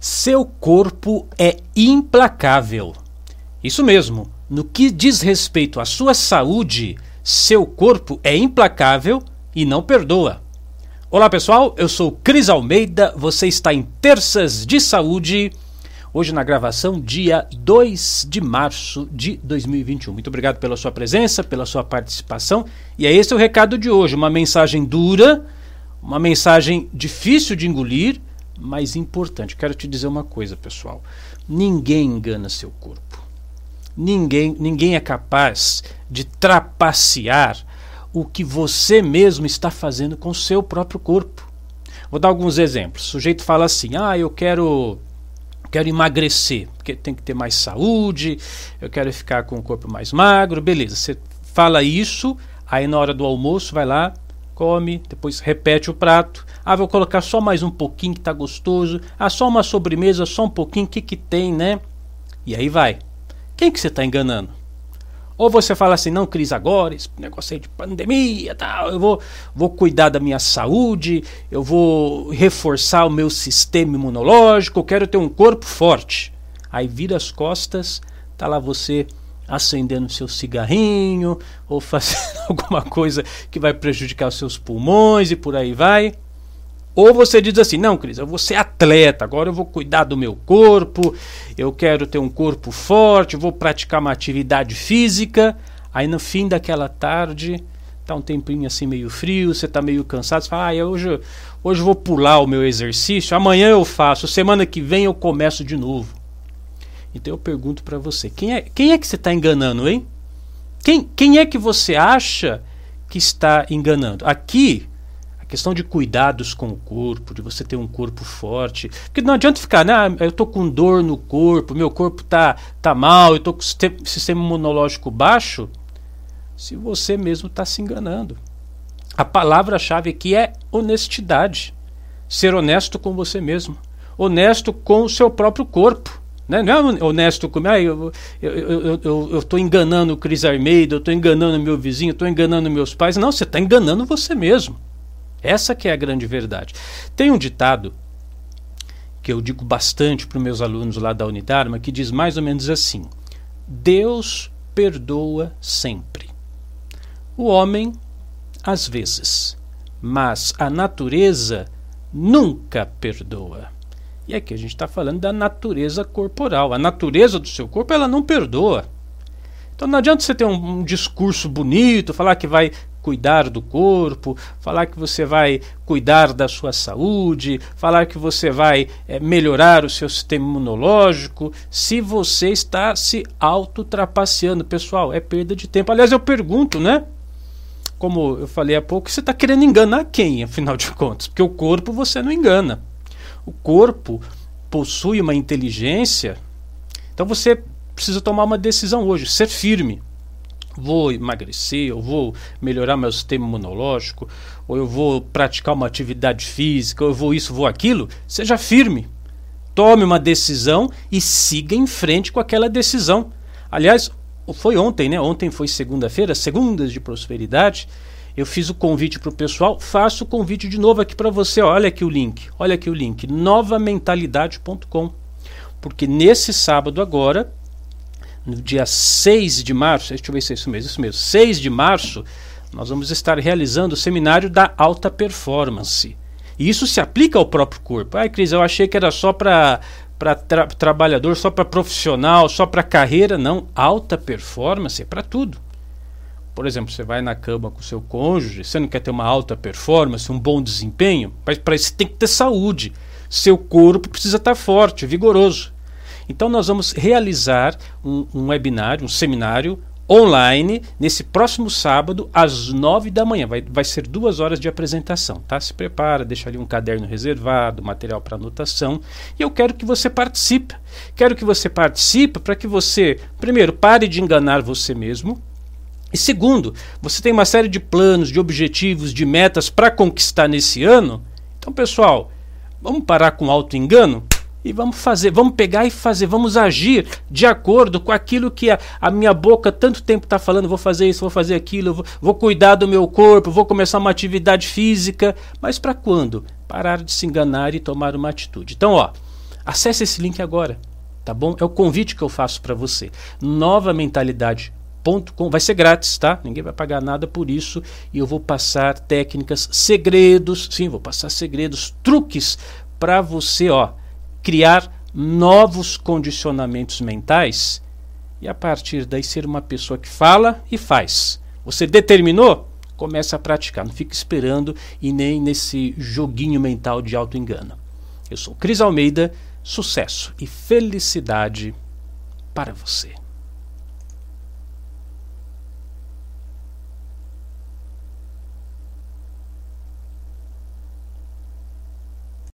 Seu corpo é implacável. Isso mesmo, no que diz respeito à sua saúde, seu corpo é implacável e não perdoa. Olá pessoal, eu sou Cris Almeida, você está em Terças de Saúde. Hoje na gravação, dia 2 de março de 2021. Muito obrigado pela sua presença, pela sua participação. E é esse o recado de hoje: uma mensagem dura, uma mensagem difícil de engolir, mais importante. Quero te dizer uma coisa, pessoal. Ninguém engana seu corpo. Ninguém, ninguém é capaz de trapacear o que você mesmo está fazendo com seu próprio corpo. Vou dar alguns exemplos. O sujeito fala assim: "Ah, eu quero quero emagrecer, porque tem que ter mais saúde, eu quero ficar com o corpo mais magro". Beleza, você fala isso, aí na hora do almoço vai lá, come, depois repete o prato. Ah, vou colocar só mais um pouquinho que tá gostoso. Ah, só uma sobremesa, só um pouquinho, que que tem, né? E aí vai. Quem que você está enganando? Ou você fala assim, não, Cris, agora, esse negócio aí de pandemia, tal, eu vou, vou cuidar da minha saúde, eu vou reforçar o meu sistema imunológico, eu quero ter um corpo forte. Aí vira as costas, tá lá você acendendo seu cigarrinho ou fazendo alguma coisa que vai prejudicar os seus pulmões e por aí vai. Ou você diz assim: não, Cris, eu vou ser atleta, agora eu vou cuidar do meu corpo, eu quero ter um corpo forte, vou praticar uma atividade física. Aí no fim daquela tarde, tá um tempinho assim meio frio, você tá meio cansado, você fala: ah, hoje, hoje eu vou pular o meu exercício, amanhã eu faço, semana que vem eu começo de novo. Então eu pergunto para você: quem é, quem é que você está enganando, hein? Quem, quem é que você acha que está enganando? Aqui, a questão de cuidados com o corpo, de você ter um corpo forte. Porque não adianta ficar, né? Ah, eu tô com dor no corpo, meu corpo tá, tá mal, eu tô com sistema imunológico baixo. Se você mesmo está se enganando. A palavra-chave aqui é honestidade. Ser honesto com você mesmo. Honesto com o seu próprio corpo. Né? Não é honesto comigo. Ah, eu estou enganando o Cris Armeida, eu estou enganando meu vizinho, eu estou enganando meus pais. Não, você está enganando você mesmo. Essa que é a grande verdade. Tem um ditado que eu digo bastante para os meus alunos lá da Unidarma, que diz mais ou menos assim: Deus perdoa sempre. O homem, às vezes, mas a natureza nunca perdoa. E aqui a gente está falando da natureza corporal. A natureza do seu corpo ela não perdoa. Então não adianta você ter um, um discurso bonito, falar que vai cuidar do corpo, falar que você vai cuidar da sua saúde, falar que você vai é, melhorar o seu sistema imunológico, se você está se auto-trapaceando. Pessoal, é perda de tempo. Aliás, eu pergunto, né? Como eu falei há pouco, você está querendo enganar quem, afinal de contas? Porque o corpo você não engana o corpo possui uma inteligência, então você precisa tomar uma decisão hoje, ser firme. Vou emagrecer, eu vou melhorar meu sistema imunológico, ou eu vou praticar uma atividade física, ou eu vou isso, vou aquilo. Seja firme. Tome uma decisão e siga em frente com aquela decisão. Aliás, foi ontem, né? Ontem foi segunda-feira, segundas de prosperidade. Eu fiz o convite para o pessoal, faço o convite de novo aqui para você. Olha aqui o link, olha aqui o link, novamentalidade.com. Porque nesse sábado agora, no dia 6 de março, deixa eu ver se é isso mesmo, isso mesmo, 6 de março, nós vamos estar realizando o seminário da alta performance. E isso se aplica ao próprio corpo. Ai, Cris, eu achei que era só para para tra trabalhador, só para profissional, só para carreira. Não, alta performance é para tudo. Por exemplo, você vai na cama com o seu cônjuge, você não quer ter uma alta performance, um bom desempenho, mas para isso tem que ter saúde. Seu corpo precisa estar forte, vigoroso. Então nós vamos realizar um, um webinário, um seminário online nesse próximo sábado às nove da manhã. Vai, vai ser duas horas de apresentação, tá? Se prepara, deixa ali um caderno reservado, material para anotação. E eu quero que você participe. Quero que você participe para que você, primeiro, pare de enganar você mesmo, e segundo, você tem uma série de planos, de objetivos, de metas para conquistar nesse ano. Então, pessoal, vamos parar com o auto-engano e vamos fazer, vamos pegar e fazer, vamos agir de acordo com aquilo que a, a minha boca tanto tempo está falando. Vou fazer isso, vou fazer aquilo, vou, vou cuidar do meu corpo, vou começar uma atividade física. Mas para quando? Parar de se enganar e tomar uma atitude. Então, ó. Acesse esse link agora, tá bom? É o convite que eu faço para você. Nova mentalidade Com. Vai ser grátis, tá? Ninguém vai pagar nada por isso. E eu vou passar técnicas, segredos, sim, vou passar segredos, truques para você, ó, criar novos condicionamentos mentais e a partir daí ser uma pessoa que fala e faz. Você determinou? Começa a praticar, não fica esperando e nem nesse joguinho mental de auto-engano. Eu sou Cris Almeida, sucesso e felicidade para você.